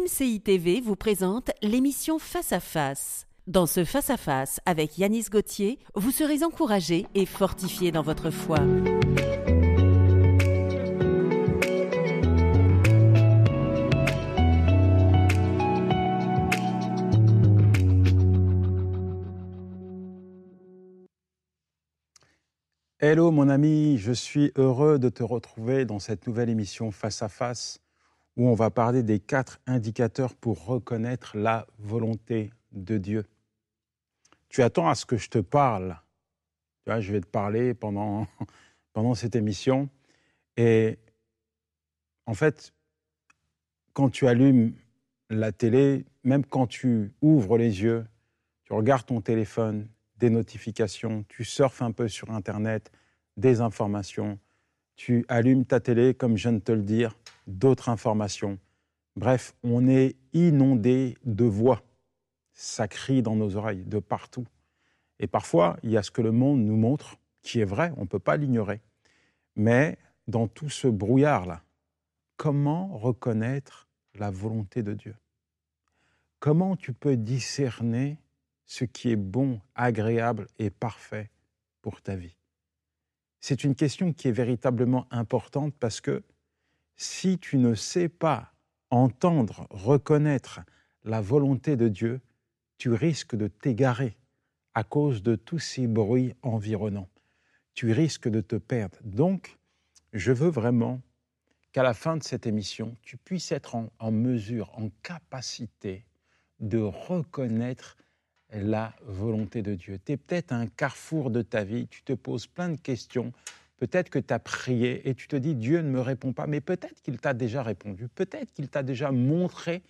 MCI TV vous présente l'émission Face à Face. Dans ce Face à Face avec Yanis Gauthier, vous serez encouragé et fortifié dans votre foi. Hello mon ami, je suis heureux de te retrouver dans cette nouvelle émission Face à Face où on va parler des quatre indicateurs pour reconnaître la volonté de Dieu. Tu attends à ce que je te parle. Je vais te parler pendant, pendant cette émission. Et en fait, quand tu allumes la télé, même quand tu ouvres les yeux, tu regardes ton téléphone, des notifications, tu surfes un peu sur Internet, des informations, tu allumes ta télé, comme je viens de te le dire, d'autres informations. Bref, on est inondé de voix. Ça crie dans nos oreilles, de partout. Et parfois, il y a ce que le monde nous montre, qui est vrai, on ne peut pas l'ignorer. Mais dans tout ce brouillard-là, comment reconnaître la volonté de Dieu? Comment tu peux discerner ce qui est bon, agréable et parfait pour ta vie? C'est une question qui est véritablement importante parce que si tu ne sais pas entendre, reconnaître la volonté de Dieu, tu risques de t'égarer à cause de tous ces bruits environnants. Tu risques de te perdre. Donc, je veux vraiment qu'à la fin de cette émission, tu puisses être en, mesure, en capacité de reconnaître la volonté de Dieu. Tu es peut-être à un carrefour de ta vie, tu te poses plein de questions, peut-être que tu as prié et tu te dis Dieu ne me répond pas, mais peut-être qu'il t'a déjà répondu, peut-être qu'il t'a déjà montré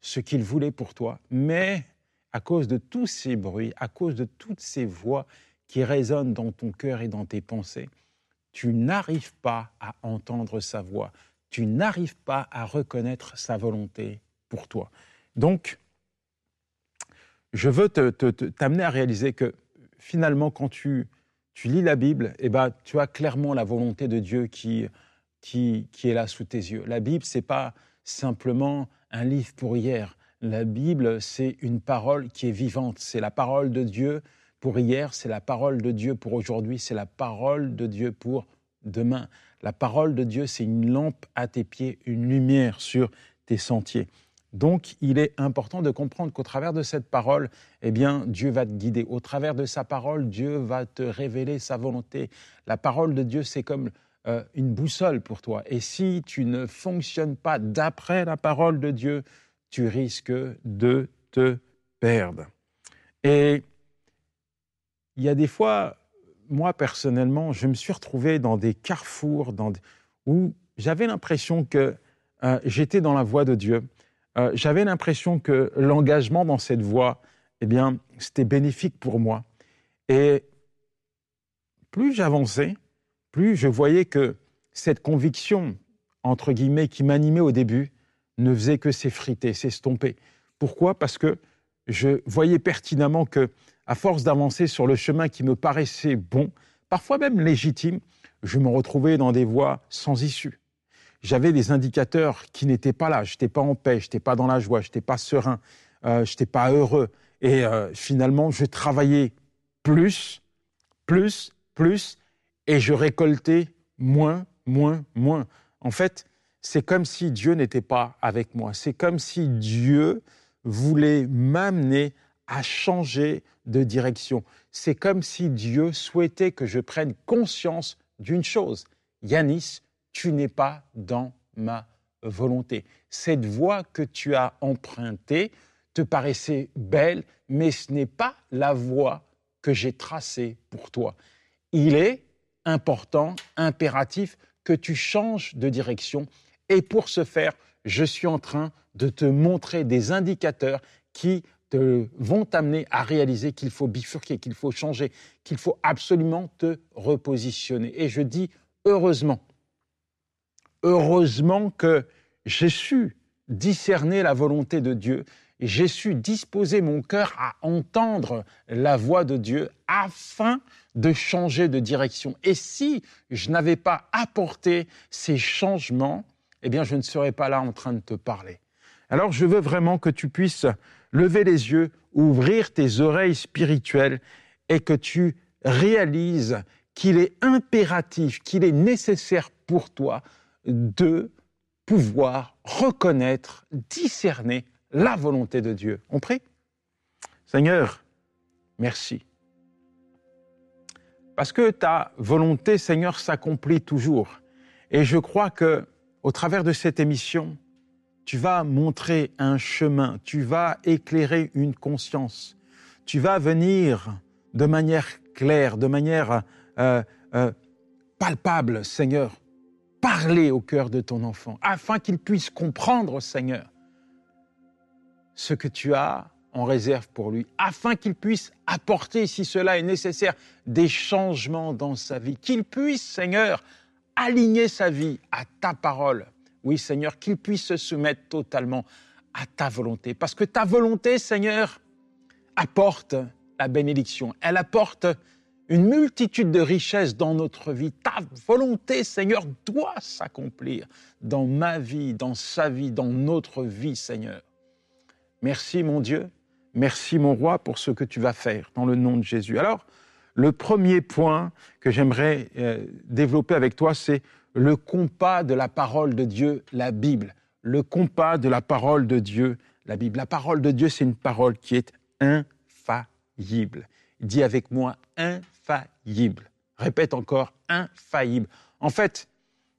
ce qu'il voulait pour toi, mais à cause de tous ces bruits, à cause de toutes ces voix qui résonnent dans ton cœur et dans tes pensées, tu n'arrives pas à entendre sa voix, tu n'arrives pas à reconnaître sa volonté pour toi. Donc, je veux t'amener à réaliser que finalement, quand tu, lis la Bible, eh ben, tu as clairement la volonté de Dieu qui, qui, est là sous tes yeux. La Bible, c'est pas simplement un livre pour hier. La Bible, c'est une parole qui est vivante. C'est la parole de Dieu pour hier, c'est la parole de Dieu pour aujourd'hui, c'est la parole de Dieu pour demain. La parole de Dieu, c'est une lampe à tes pieds, une lumière sur tes sentiers. Donc, il est important de comprendre qu'au travers de cette parole, eh bien, Dieu va te guider. Au travers de sa parole, Dieu va te révéler sa volonté. La parole de Dieu, c'est comme euh, une boussole pour toi. Et si tu ne fonctionnes pas d'après la parole de Dieu, tu risques de te perdre. Et il y a des fois, moi personnellement, je me suis retrouvé dans des carrefours où j'avais l'impression que euh, j'étais dans la voie de Dieu. Euh, j'avais l'impression que l'engagement dans cette voie, eh bien, c'était bénéfique pour moi. Et plus j'avançais, plus je voyais que cette conviction, entre guillemets, qui m'animait au début, ne faisait que s'effriter, s'estomper. Pourquoi? Parce que je voyais pertinemment que, à force d'avancer sur le chemin qui me paraissait bon, parfois même légitime, je me retrouvais dans des voies sans issue j'avais des indicateurs qui n'étaient pas là. Je n'étais pas en paix, je n'étais pas dans la joie, je n'étais pas serein, euh, je n'étais pas heureux. Et euh, finalement, je travaillais plus, plus, plus, et je récoltais moins, moins, moins. En fait, c'est comme si Dieu n'était pas avec moi. C'est comme si Dieu voulait m'amener à changer de direction. C'est comme si Dieu souhaitait que je prenne conscience d'une chose. Yanis, tu n'es pas dans ma volonté. Cette voie que tu as empruntée te paraissait belle, mais ce n'est pas la voie que j'ai tracée pour toi. Il est important, impératif que tu changes de direction. Et pour ce faire, je suis en train de te montrer des indicateurs qui te vont t'amener à réaliser qu'il faut bifurquer, qu'il faut changer, qu'il faut absolument te repositionner. Et je dis heureusement, heureusement que j'ai su discerner la volonté de Dieu j'ai su disposer mon cœur à entendre la voix de Dieu afin de changer de direction. Et si je n'avais pas apporté ces changements, eh bien, je ne serais pas là en train de te parler. Alors je veux vraiment que tu puisses lever les yeux, ouvrir tes oreilles spirituelles et que tu réalises qu'il est impératif, qu'il est nécessaire pour toi de pouvoir reconnaître, discerner la volonté de Dieu. On prie? Seigneur, merci. Parce que ta volonté, Seigneur, s'accomplit toujours. Et je crois que, au travers de cette émission, tu vas montrer un chemin, tu vas éclairer une conscience, tu vas venir de manière claire, de manière euh, euh, palpable, Seigneur, parler au cœur de ton enfant, afin qu'il puisse comprendre, Seigneur, ce que tu as en réserve pour lui, afin qu'il puisse apporter, si cela est nécessaire, des changements dans sa vie, qu'il puisse, Seigneur, aligner sa vie à ta parole. Oui, Seigneur, qu'il puisse se soumettre totalement à ta volonté, parce que ta volonté, Seigneur, apporte la bénédiction, elle apporte une multitude de richesses dans notre vie. Ta volonté, Seigneur, doit s'accomplir dans ma vie, dans sa vie, dans notre vie, Seigneur. Merci, mon Dieu. Merci, mon roi, pour ce que tu vas faire dans le nom de Jésus. Alors, le premier point que j'aimerais euh, développer avec toi, c'est le compas de la parole de Dieu, la Bible. Le compas de la parole de Dieu, la Bible. La parole de Dieu, c'est une parole qui est infaillible. Dis avec moi infaillible. Répète encore infaillible. En fait,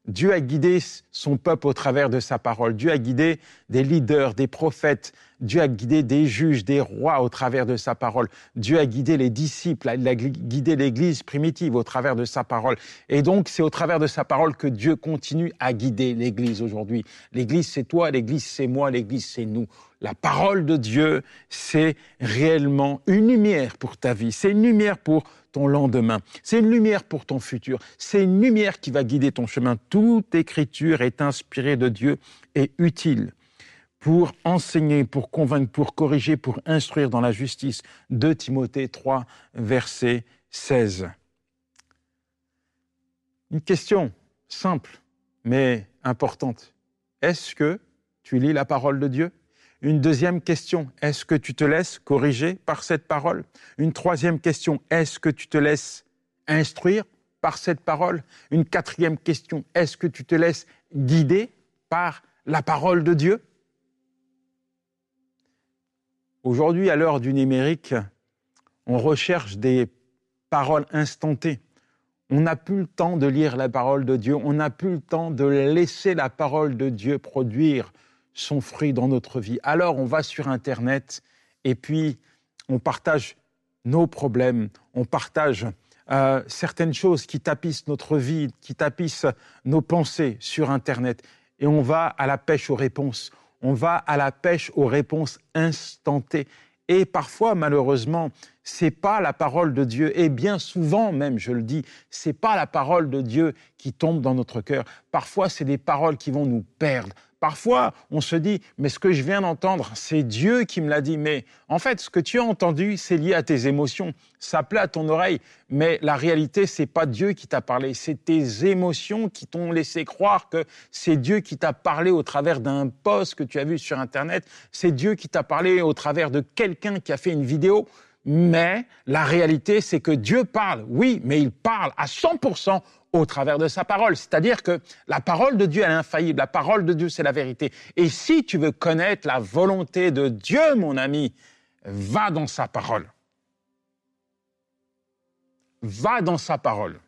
Dieu a guidé son peuple au travers de sa parole. Dieu a guidé des leaders, des prophètes. Dieu a guidé des juges, des rois au travers de sa parole. Dieu a guidé les disciples, il a guidé l'Église primitive au travers de sa parole. Et donc, c'est au travers de sa parole que Dieu continue à guider l'Église aujourd'hui. L'Église, c'est toi, l'Église, c'est moi, l'Église, c'est nous. La parole de Dieu, c'est réellement une lumière pour ta vie. C'est une lumière pour ton lendemain. C'est une lumière pour ton futur. C'est une lumière qui va guider ton chemin. Toute écriture est inspirée de Dieu et utile pour enseigner, pour convaincre, pour corriger, pour instruire dans la justice. De Timothée 3, verset 16. Une question simple, mais importante. Est-ce que tu lis la parole de Dieu? Une deuxième question, est-ce que tu te laisses corriger par cette parole? Une troisième question, est-ce que tu te laisses instruire par cette parole? Une quatrième question, est-ce que tu te laisses guider par la parole de Dieu? Aujourd'hui, à l'heure du numérique, on recherche des paroles instantées. On n'a plus le temps de lire la parole de Dieu, on n'a plus le temps de laisser la parole de Dieu produire son fruit dans notre vie. Alors on va sur Internet et puis on partage nos problèmes, on partage euh, certaines choses qui tapissent notre vie, qui tapissent nos pensées sur Internet. Et on va à la pêche aux réponses. On va à la pêche aux réponses instantées. Et parfois, malheureusement, c'est pas la parole de Dieu. Et bien souvent, même, je le dis, c'est pas la parole de Dieu qui tombe dans notre cœur. Parfois, c'est des paroles qui vont nous perdre. Parfois, on se dit, mais ce que je viens d'entendre, c'est Dieu qui me l'a dit. Mais en fait, ce que tu as entendu, c'est lié à tes émotions. Ça plaît à ton oreille. Mais la réalité, c'est pas Dieu qui t'a parlé. C'est tes émotions qui t'ont laissé croire que c'est Dieu qui t'a parlé au travers d'un post que tu as vu sur Internet. C'est Dieu qui t'a parlé au travers de quelqu'un qui a fait une vidéo. Mais la réalité, c'est que Dieu parle, oui, mais il parle à 100% au travers de sa parole. C'est-à-dire que la parole de Dieu, elle est infaillible. La parole de Dieu, c'est la vérité. Et si tu veux connaître la volonté de Dieu, mon ami, va dans sa parole. Va dans sa parole.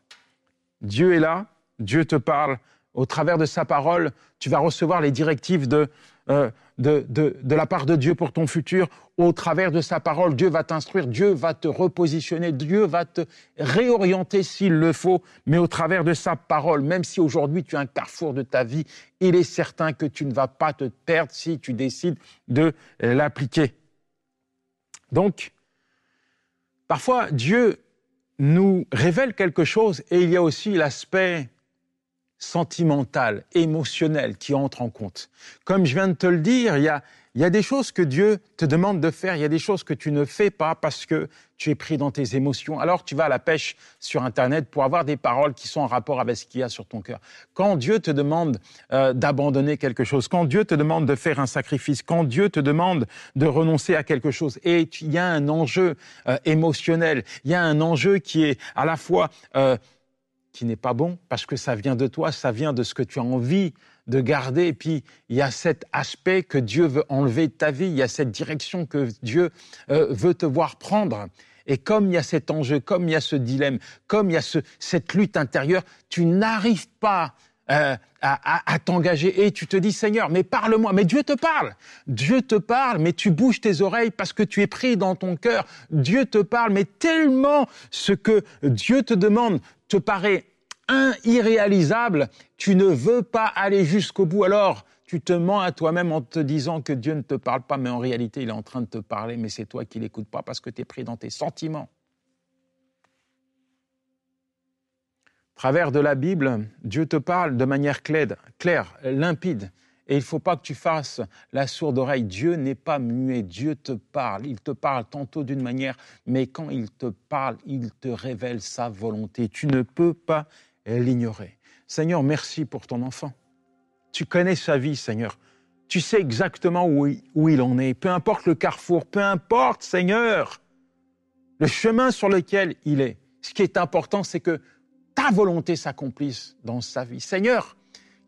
Dieu est là, Dieu te parle. Au travers de sa parole, tu vas recevoir les directives de euh, de, de, la part de Dieu pour ton futur. Au travers de sa parole, Dieu va t'instruire, Dieu va te repositionner, Dieu va te réorienter s'il le faut, mais au travers de sa parole, même si aujourd'hui tu es un carrefour de ta vie, il est certain que tu ne vas pas te perdre si tu décides de l'appliquer. Donc, parfois, Dieu nous révèle quelque chose et il y a aussi l'aspect sentimentale, émotionnelle qui entre en compte. Comme je viens de te le dire, il y a, des choses que Dieu te demande de faire, il y a des choses que tu ne fais pas parce que tu es pris dans tes émotions. Alors tu vas à la pêche sur Internet pour avoir des paroles qui sont en rapport avec ce qu'il y a sur ton cœur. Quand Dieu te demande euh, d'abandonner quelque chose, quand Dieu te demande de faire un sacrifice, quand Dieu te demande de renoncer à quelque chose, et il y a un enjeu euh, émotionnel, il y a un enjeu qui est à la fois euh, qui n'est pas bon parce que ça vient de toi, ça vient de ce que tu as envie de garder. Et puis, il y a cet aspect que Dieu veut enlever de ta vie, il y a cette direction que Dieu euh, veut te voir prendre. Et comme il y a cet enjeu, comme il y a ce dilemme, comme il y a ce, cette lutte intérieure, tu n'arrives pas euh, à, à t'engager et tu te dis Seigneur, mais parle-moi. Mais Dieu te parle. Dieu te parle, mais tu bouges tes oreilles parce que tu es pris dans ton cœur. Dieu te parle, mais tellement ce que Dieu te demande te paraît irréalisable, tu ne veux pas aller jusqu'au bout. Alors, tu te mens à toi-même en te disant que Dieu ne te parle pas, mais en réalité, il est en train de te parler, mais c'est toi qui l'écoutes pas parce que tu es pris dans tes sentiments. Travers de la Bible, Dieu te parle de manière claire limpide. Et il ne faut pas que tu fasses la sourde oreille. Dieu n'est pas muet, Dieu te parle. Il te parle tantôt d'une manière, mais quand il te parle, il te révèle sa volonté. Tu ne peux pas l'ignorer. Seigneur, merci pour ton enfant. Tu connais sa vie, Seigneur. Tu sais exactement où il, où il en est. Peu importe le carrefour, peu importe, Seigneur, le chemin sur lequel il est. Ce qui est important, c'est que ta volonté s'accomplisse dans sa vie. Seigneur,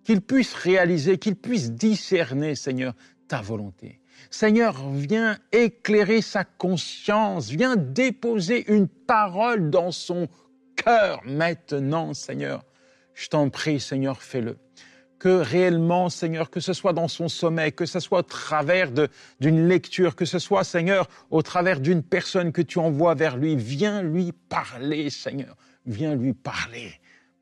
qu'il puisse réaliser, qu'il puisse discerner, Seigneur, ta volonté. Seigneur, viens éclairer sa conscience, viens déposer une parole dans son cœur maintenant, Seigneur. Je t'en prie, Seigneur, fais-le. Que réellement, Seigneur, que ce soit dans son sommeil, que ce soit au travers d'une lecture, que ce soit, Seigneur, au travers d'une personne que tu envoies vers lui, viens lui parler, Seigneur. Viens lui parler.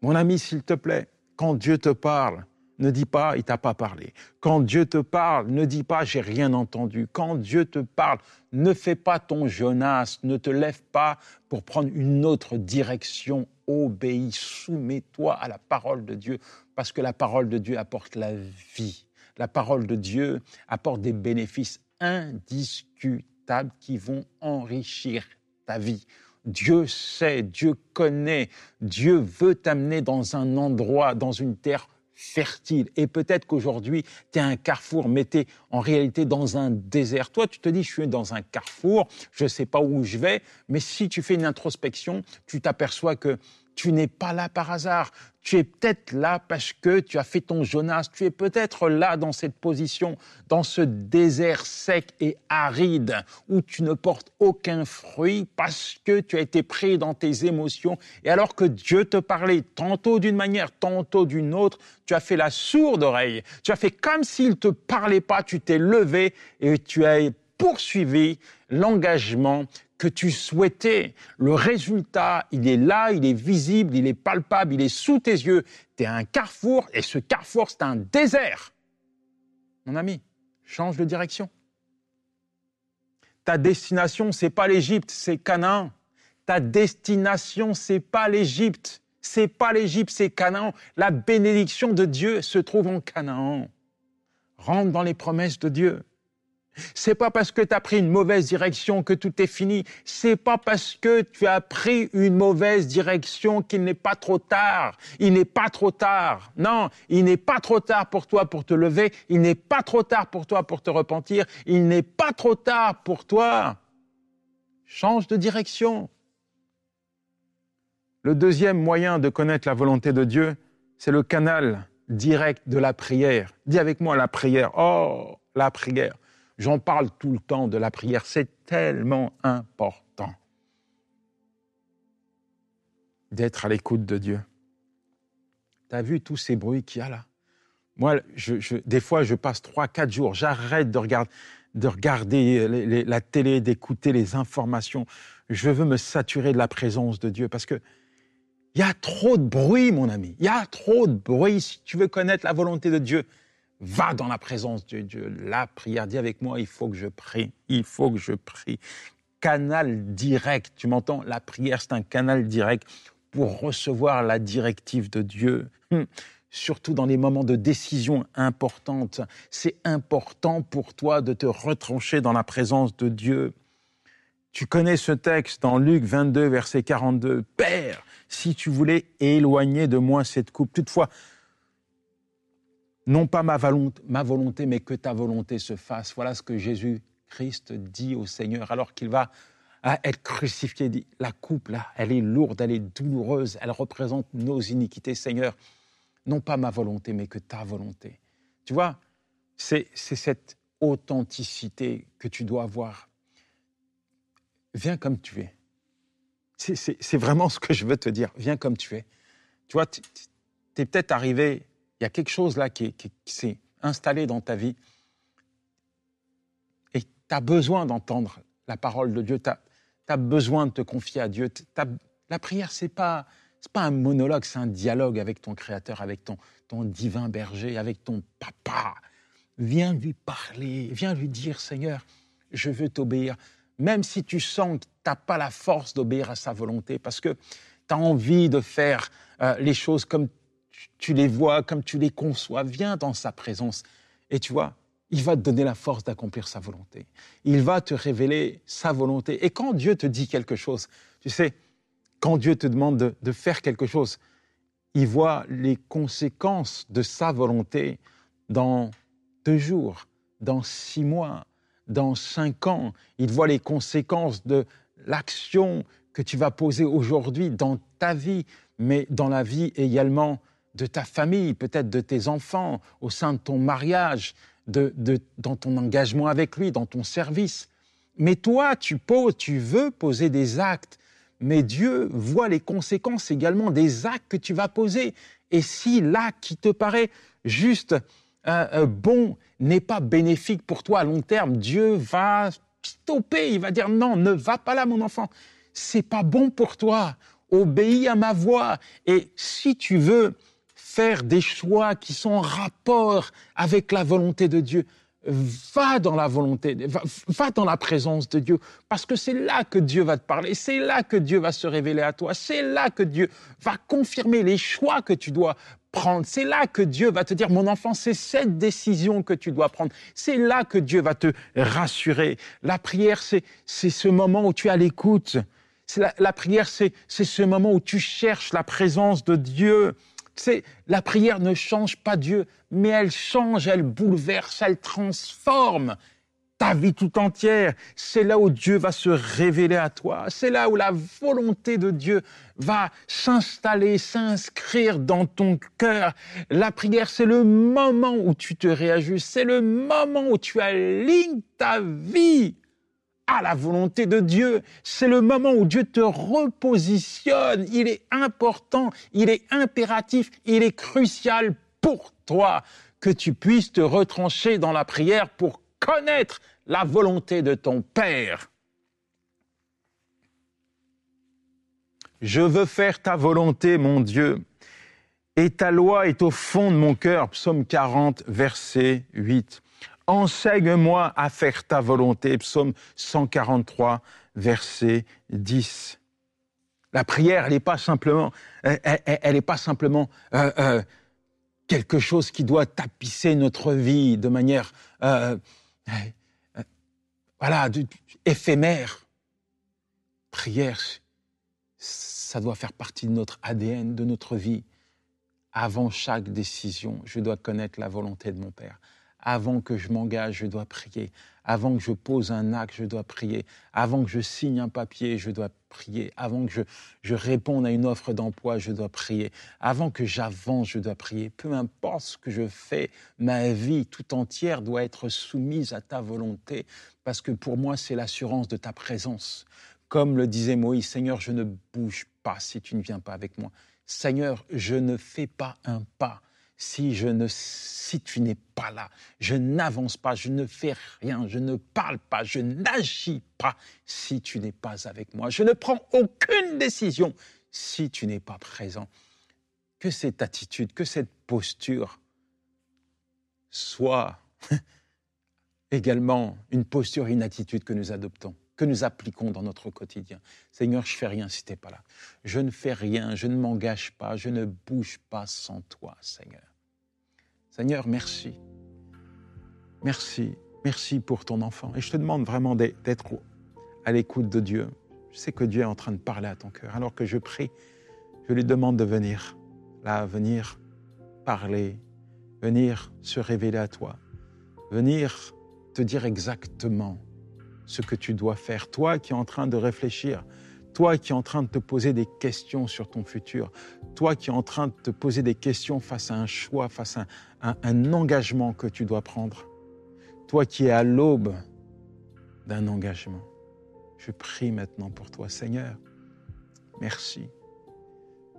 Mon ami, s'il te plaît, quand Dieu te parle, ne dis pas il t'a pas parlé. Quand Dieu te parle, ne dis pas j'ai rien entendu. Quand Dieu te parle, ne fais pas ton Jonas, ne te lève pas pour prendre une autre direction. Obéis, soumets-toi à la parole de Dieu parce que la parole de Dieu apporte la vie. La parole de Dieu apporte des bénéfices indiscutables qui vont enrichir ta vie. Dieu sait, Dieu connaît, Dieu veut t'amener dans un endroit, dans une terre fertile. Et peut-être qu'aujourd'hui, tu es un carrefour, mais tu es en réalité dans un désert. Toi, tu te dis, je suis dans un carrefour, je ne sais pas où je vais, mais si tu fais une introspection, tu t'aperçois que tu n'es pas là par hasard. Tu es peut-être là parce que tu as fait ton Jonas. Tu es peut-être là dans cette position, dans ce désert sec et aride où tu ne portes aucun fruit parce que tu as été pris dans tes émotions. Et alors que Dieu te parlait tantôt d'une manière, tantôt d'une autre, tu as fait la sourde oreille. Tu as fait comme s'il te parlait pas. Tu t'es levé et tu as poursuivi l'engagement que tu souhaitais. Le résultat, il est là, il est visible, il est palpable, il est sous tes yeux. Tu un carrefour et ce carrefour, c'est un désert. Mon ami, change de direction. Ta destination, c'est pas l'Égypte, c'est Canaan. Ta destination, c'est pas l'Égypte, c'est pas l'Égypte, c'est Canaan. La bénédiction de Dieu se trouve en Canaan. Rentre dans les promesses de Dieu. C'est pas parce que tu as pris une mauvaise direction que tout est fini. C'est pas parce que tu as pris une mauvaise direction qu'il n'est pas trop tard. Il n'est pas trop tard. Non, il n'est pas trop tard pour toi pour te lever. Il n'est pas trop tard pour toi pour te repentir. Il n'est pas trop tard pour toi. Change de direction. Le deuxième moyen de connaître la volonté de Dieu, c'est le canal direct de la prière. Dis avec moi la prière. Oh, la prière. J'en parle tout le temps de la prière, c'est tellement important d'être à l'écoute de Dieu. Tu as vu tous ces bruits qu'il y a là? Moi, des fois, je passe trois, quatre jours, j'arrête de regarder la télé, d'écouter les informations. Je veux me saturer de la présence de Dieu parce que il y a trop de bruit, mon ami. Il y a trop de bruit. Si tu veux connaître la volonté de Dieu, Va dans la présence de Dieu. La prière, dis avec moi, il faut que je prie. Il faut que je prie. Canal direct, tu m'entends? La prière, c'est un canal direct pour recevoir la directive de Dieu. Hum. surtout dans les moments de décision importante. C'est important pour toi de te retrancher dans la présence de Dieu. Tu connais ce texte dans Luc 22, verset 42. Père, si tu voulais éloigner de moi cette coupe, toutefois, non pas ma volonté, mais que ta volonté se fasse. Voilà ce que Jésus-Christ dit au Seigneur alors qu'il va être crucifié. Dit, la coupe, là, elle est lourde, elle est douloureuse, elle représente nos iniquités, Seigneur. Non pas ma volonté, mais que ta volonté. Tu vois, c'est cette authenticité que tu dois avoir viens comme tu es. C'est vraiment ce que je veux te dire. Viens comme tu es. Tu vois, tu es peut-être arrivé, y a quelque chose là qui, s'est installé dans ta vie et tu as besoin d'entendre la parole de Dieu. Tu as, besoin de te confier à Dieu. la prière, ce n'est pas, pas un monologue, c'est un dialogue avec ton Créateur, avec ton, ton divin berger, avec ton papa. Viens lui parler, viens lui dire, Seigneur, je veux t'obéir même si tu sens que tu n'as pas la force d'obéir à sa volonté, parce que tu as envie de faire euh, les choses comme tu les vois, comme tu les conçois, viens dans sa présence. Et tu vois, il va te donner la force d'accomplir sa volonté. Il va te révéler sa volonté. Et quand Dieu te dit quelque chose, tu sais, quand Dieu te demande de, faire quelque chose, il voit les conséquences de sa volonté dans deux jours, dans six mois, dans cinq ans. Il voit les conséquences de l'action que tu vas poser aujourd'hui dans ta vie, mais dans la vie également de ta famille, peut-être de tes enfants, au sein de ton mariage, de, dans ton engagement avec lui, dans ton service. Mais toi, tu poses, tu veux poser des actes, mais Dieu voit les conséquences également des actes que tu vas poser. Et si l'acte qui te paraît juste euh, bon n'est pas bénéfique pour toi à long terme, Dieu va stopper, il va dire non, ne va pas là mon enfant, c'est pas bon pour toi, obéis à ma voix. Et si tu veux faire des choix qui sont en rapport avec la volonté de Dieu, va dans la volonté, va, dans la présence de Dieu, parce que c'est là que Dieu va te parler, c'est là que Dieu va se révéler à toi, c'est là que Dieu va confirmer les choix que tu dois prendre. C'est là que Dieu va te dire, mon enfant, c'est cette décision que tu dois prendre. C'est là que Dieu va te rassurer. La prière, c'est ce moment où tu as l'écoute. La, la prière, c'est ce moment où tu cherches la présence de Dieu. La prière ne change pas Dieu, mais elle change, elle bouleverse, elle transforme ta vie tout entière. C'est là où Dieu va se révéler à toi. C'est là où la volonté de Dieu va s'installer, s'inscrire dans ton cœur. La prière, c'est le moment où tu te réajustes. C'est le moment où tu alignes ta vie la volonté de Dieu. C'est le moment où Dieu te repositionne. Il est important, il est impératif, il est crucial pour toi que tu puisses te retrancher dans la prière pour connaître la volonté de ton Père. Je veux faire ta volonté, mon Dieu, et ta loi est au fond de mon cœur. Psaume 40, verset 8. Enseigne-moi à faire ta volonté. Psaume 143, verset 10. La prière, elle n'est pas simplement, elle, pas simplement euh, euh, quelque chose qui doit tapisser notre vie de manière euh, voilà, éphémère. Prière, ça doit faire partie de notre ADN, de notre vie. Avant chaque décision, je dois connaître la volonté de mon Père. Avant que je m'engage, je dois prier. Avant que je pose un acte, je dois prier. Avant que je signe un papier, je dois prier. Avant que je, je réponde à une offre d'emploi, je dois prier. Avant que j'avance, je dois prier. Peu importe ce que je fais, ma vie tout entière doit être soumise à ta volonté, parce que pour moi, c'est l'assurance de ta présence. Comme le disait Moïse, Seigneur, je ne bouge pas si tu ne viens pas avec moi. Seigneur, je ne fais pas un pas si je ne si tu n'es pas là, je n'avance pas, je ne fais rien, je ne parle pas, je n'agis pas si tu n'es pas avec moi. Je ne prends aucune décision si tu n'es pas présent. Que cette attitude, que cette posture soit également une posture, une attitude que nous adoptons que nous appliquons dans notre quotidien. Seigneur, je fais rien si tu n'es pas là. Je ne fais rien, je ne m'engage pas, je ne bouge pas sans toi, Seigneur. Seigneur, merci. Merci, merci pour ton enfant. Et je te demande vraiment d'être à l'écoute de Dieu. Je sais que Dieu est en train de parler à ton cœur. Alors que je prie, je lui demande de venir, là, venir parler, venir se révéler à toi, venir te dire exactement ce que tu dois faire. Toi qui es en train de réfléchir, toi qui es en train de te poser des questions sur ton futur, toi qui es en train de te poser des questions face à un choix, face à un, engagement que tu dois prendre, toi qui es à l'aube d'un engagement. Je prie maintenant pour toi, Seigneur. Merci.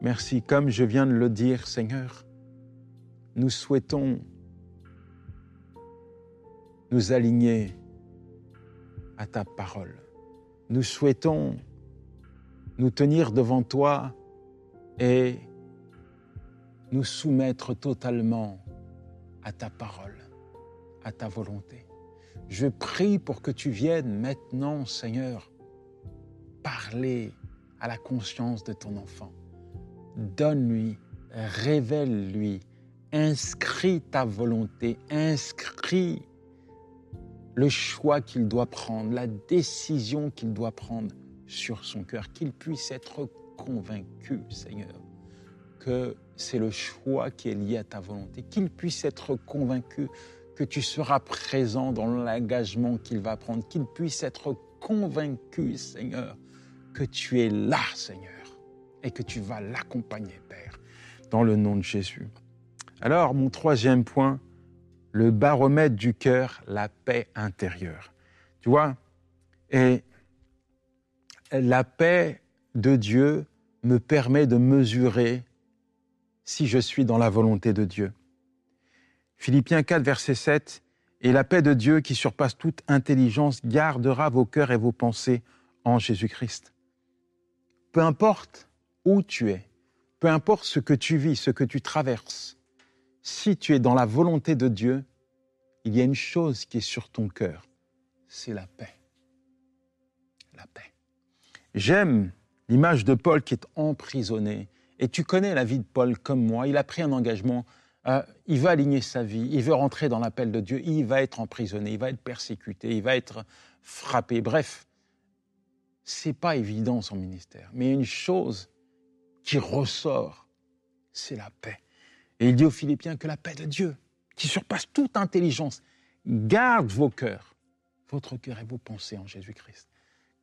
Merci. Comme je viens de le dire, Seigneur, nous souhaitons nous aligner à ta parole. Nous souhaitons nous tenir devant toi et nous soumettre totalement à ta parole, à ta volonté. Je prie pour que tu viennes maintenant, Seigneur, parler à la conscience de ton enfant. Donne-lui, révèle-lui, inscris ta volonté, inscris le choix qu'il doit prendre, la décision qu'il doit prendre sur son cœur, qu'il puisse être convaincu, Seigneur, que c'est le choix qui est lié à ta volonté, qu'il puisse être convaincu que tu seras présent dans l'engagement qu'il va prendre, qu'il puisse être convaincu, Seigneur, que tu es là, Seigneur, et que tu vas l'accompagner, Père, dans le nom de Jésus. Alors, mon troisième point, le baromètre du cœur, la paix intérieure. Tu vois Et la paix de Dieu me permet de mesurer si je suis dans la volonté de Dieu. Philippiens 4, verset 7, Et la paix de Dieu qui surpasse toute intelligence gardera vos cœurs et vos pensées en Jésus-Christ. Peu importe où tu es, peu importe ce que tu vis, ce que tu traverses, si tu es dans la volonté de Dieu, il y a une chose qui est sur ton cœur, c'est la paix. La paix. J'aime l'image de Paul qui est emprisonné. Et tu connais la vie de Paul comme moi. Il a pris un engagement. Euh, il veut aligner sa vie. Il veut rentrer dans l'appel de Dieu. Il va être emprisonné. Il va être persécuté. Il va être frappé. Bref, c'est pas évident son ministère. Mais une chose qui ressort, c'est la paix. Et il dit aux Philippiens que la paix de Dieu, qui surpasse toute intelligence, garde vos cœurs, votre cœur et vos pensées en Jésus-Christ.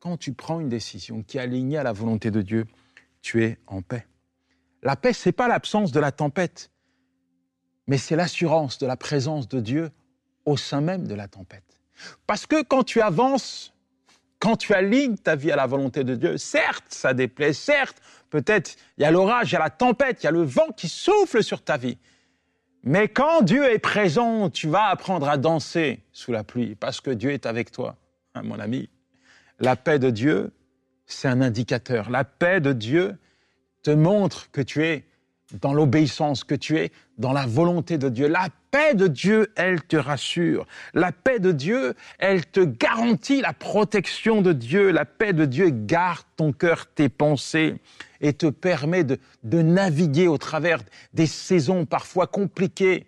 Quand tu prends une décision qui est alignée à la volonté de Dieu, tu es en paix. La paix, ce n'est pas l'absence de la tempête, mais c'est l'assurance de la présence de Dieu au sein même de la tempête. Parce que quand tu avances, quand tu alignes ta vie à la volonté de Dieu, certes, ça déplaît, certes, peut-être il y a l'orage, il y a la tempête, il y a le vent qui souffle sur ta vie. Mais quand Dieu est présent, tu vas apprendre à danser sous la pluie, parce que Dieu est avec toi, hein, mon ami. La paix de Dieu, c'est un indicateur. La paix de Dieu te montre que tu es dans l'obéissance, que tu es dans la volonté de Dieu. La paix de Dieu, elle te rassure. La paix de Dieu, elle te garantit la protection de Dieu. La paix de Dieu garde ton cœur, tes pensées et te permet de, naviguer au travers des saisons parfois compliquées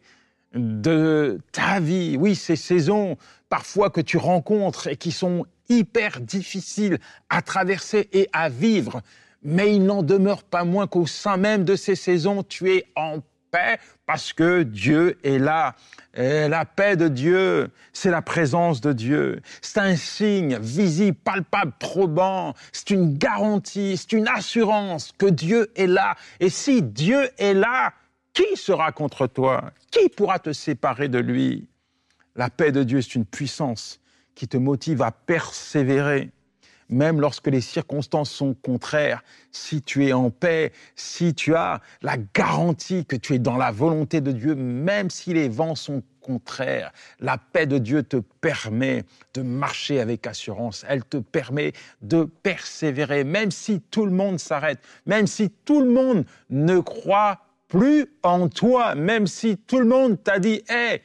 de ta vie. Oui, ces saisons parfois que tu rencontres et qui sont hyper difficiles à traverser et à vivre. Mais il n'en demeure pas moins qu'au sein même de ces saisons, tu es en paix parce que Dieu est là. Et la paix de Dieu, c'est la présence de Dieu. C'est un signe visible, palpable, probant. C'est une garantie, c'est une assurance que Dieu est là. Et si Dieu est là, qui sera contre toi? Qui pourra te séparer de lui? La paix de Dieu, c'est une puissance qui te motive à persévérer même lorsque les circonstances sont contraires, si tu es en paix, si tu as la garantie que tu es dans la volonté de Dieu, même si les vents sont contraires, la paix de Dieu te permet de marcher avec assurance, elle te permet de persévérer, même si tout le monde s'arrête, même si tout le monde ne croit plus en toi, même si tout le monde t'a dit, hé,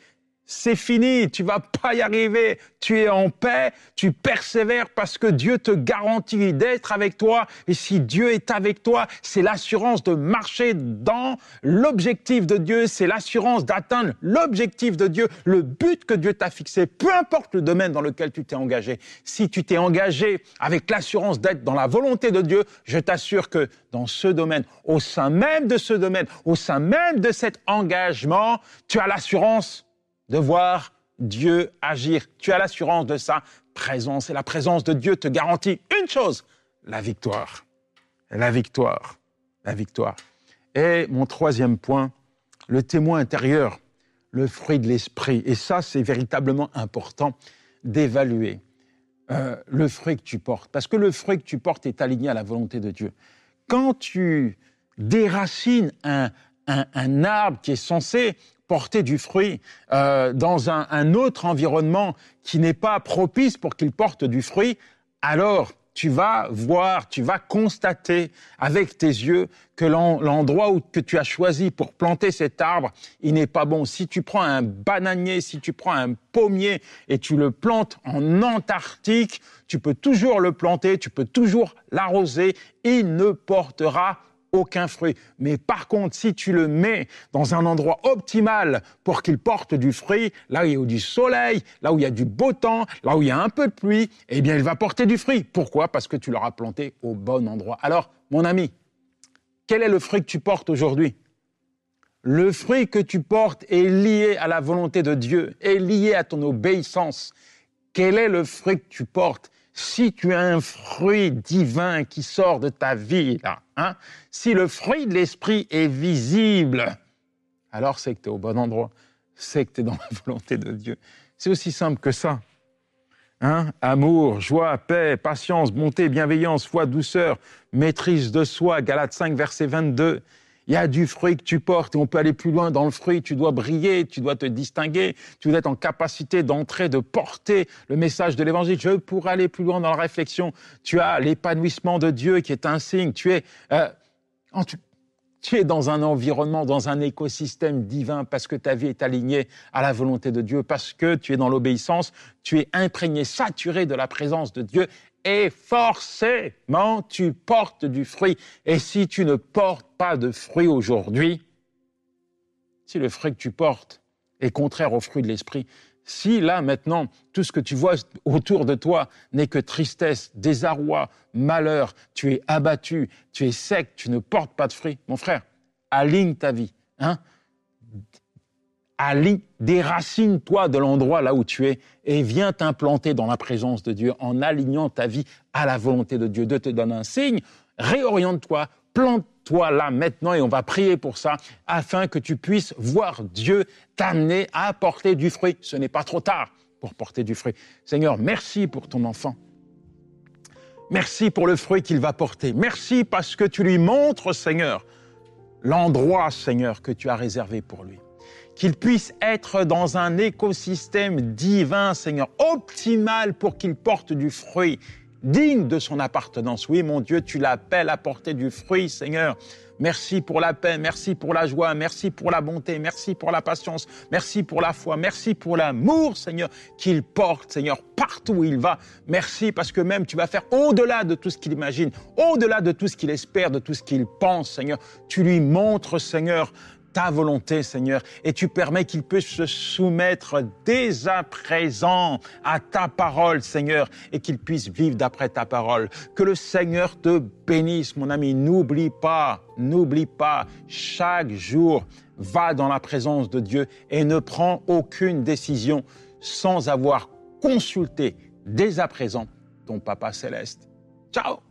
c'est fini, tu vas pas y arriver. Tu es en paix, tu persévères parce que Dieu te garantit d'être avec toi. Et si Dieu est avec toi, c'est l'assurance de marcher dans l'objectif de Dieu, c'est l'assurance d'atteindre l'objectif de Dieu, le but que Dieu t'a fixé, peu importe le domaine dans lequel tu t'es engagé. Si tu t'es engagé avec l'assurance d'être dans la volonté de Dieu, je t'assure que dans ce domaine, au sein même de ce domaine, au sein même de cet engagement, tu as l'assurance de voir Dieu agir. Tu as l'assurance de sa présence et la présence de Dieu te garantit une chose, la victoire. La victoire. La victoire. Et mon troisième point, le témoin intérieur, le fruit de l'esprit. Et ça, c'est véritablement important d'évaluer euh, le fruit que tu portes. Parce que le fruit que tu portes est aligné à la volonté de Dieu. Quand tu déracines un, un arbre qui est censé porter du fruit euh, dans un, un, autre environnement qui n'est pas propice pour qu'il porte du fruit, alors tu vas voir, tu vas constater avec tes yeux que l'endroit où que tu as choisi pour planter cet arbre, il n'est pas bon. Si tu prends un bananier, si tu prends un pommier et tu le plantes en Antarctique, tu peux toujours le planter, tu peux toujours l'arroser, il ne portera aucun fruit. Mais par contre, si tu le mets dans un endroit optimal pour qu'il porte du fruit, là où il y a du soleil, là où il y a du beau temps, là où il y a un peu de pluie, eh bien, il va porter du fruit. Pourquoi? Parce que tu l'auras planté au bon endroit. Alors, mon ami, quel est le fruit que tu portes aujourd'hui? Le fruit que tu portes est lié à la volonté de Dieu, est lié à ton obéissance. Quel est le fruit que tu portes? Si tu as un fruit divin qui sort de ta vie, là, hein, si le fruit de l'esprit est visible, alors c'est que tu es au bon endroit, c'est que tu es dans la volonté de Dieu. C'est aussi simple que ça. Hein? Amour, joie, paix, patience, bonté, bienveillance, foi, douceur, maîtrise de soi, Galates 5, verset 22. Il y a du fruit que tu portes et on peut aller plus loin dans le fruit. Tu dois briller, tu dois te distinguer, tu dois être en capacité d'entrer, de porter le message de l'évangile. Je pourrais aller plus loin dans la réflexion. Tu as l'épanouissement de Dieu qui est un signe. Tu es, euh, tu es dans un environnement, dans un écosystème divin parce que ta vie est alignée à la volonté de Dieu, parce que tu es dans l'obéissance, tu es imprégné, saturé de la présence de Dieu et forcément tu portes du fruit. Et si tu ne portes pas de fruit aujourd'hui, si le fruit que tu portes est contraire au fruit de l'esprit, si là maintenant tout ce que tu vois autour de toi n'est que tristesse, désarroi, malheur, tu es abattu, tu es sec, tu ne portes pas de fruit, mon frère, aligne ta vie. Hein déracine-toi de l'endroit là où tu es et viens t'implanter dans la présence de Dieu en alignant ta vie à la volonté de Dieu. Dieu te donne un signe, réoriente-toi, plante-toi là maintenant et on va prier pour ça afin que tu puisses voir Dieu t'amener à porter du fruit. Ce n'est pas trop tard pour porter du fruit. Seigneur, merci pour ton enfant. Merci pour le fruit qu'il va porter. Merci parce que tu lui montres, Seigneur, l'endroit, Seigneur, que tu as réservé pour lui qu'il puisse être dans un écosystème divin, Seigneur, optimal pour qu'il porte du fruit, digne de son appartenance. Oui, mon Dieu, tu l'appelles à porter du fruit, Seigneur. Merci pour la paix, merci pour la joie, merci pour la bonté, merci pour la patience, merci pour la foi, merci pour l'amour, Seigneur, qu'il porte, Seigneur, partout où il va. Merci parce que même tu vas faire au-delà de tout ce qu'il imagine, au-delà de tout ce qu'il espère, de tout ce qu'il pense, Seigneur. Tu lui montres, Seigneur, ta volonté, Seigneur, et tu permets qu'il puisse se soumettre dès à présent à ta parole, Seigneur, et qu'il puisse vivre d'après ta parole. Que le Seigneur te bénisse, mon ami. N'oublie pas, n'oublie pas, chaque jour, va dans la présence de Dieu et ne prends aucune décision sans avoir consulté dès à présent ton Papa céleste. Ciao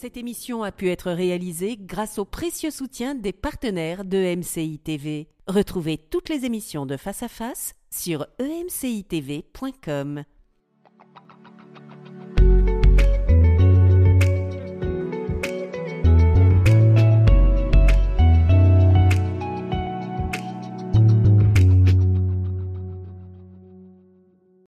cette émission a pu être réalisée grâce au précieux soutien des partenaires de MCI TV. Retrouvez toutes les émissions de Face à Face sur emcitv.com.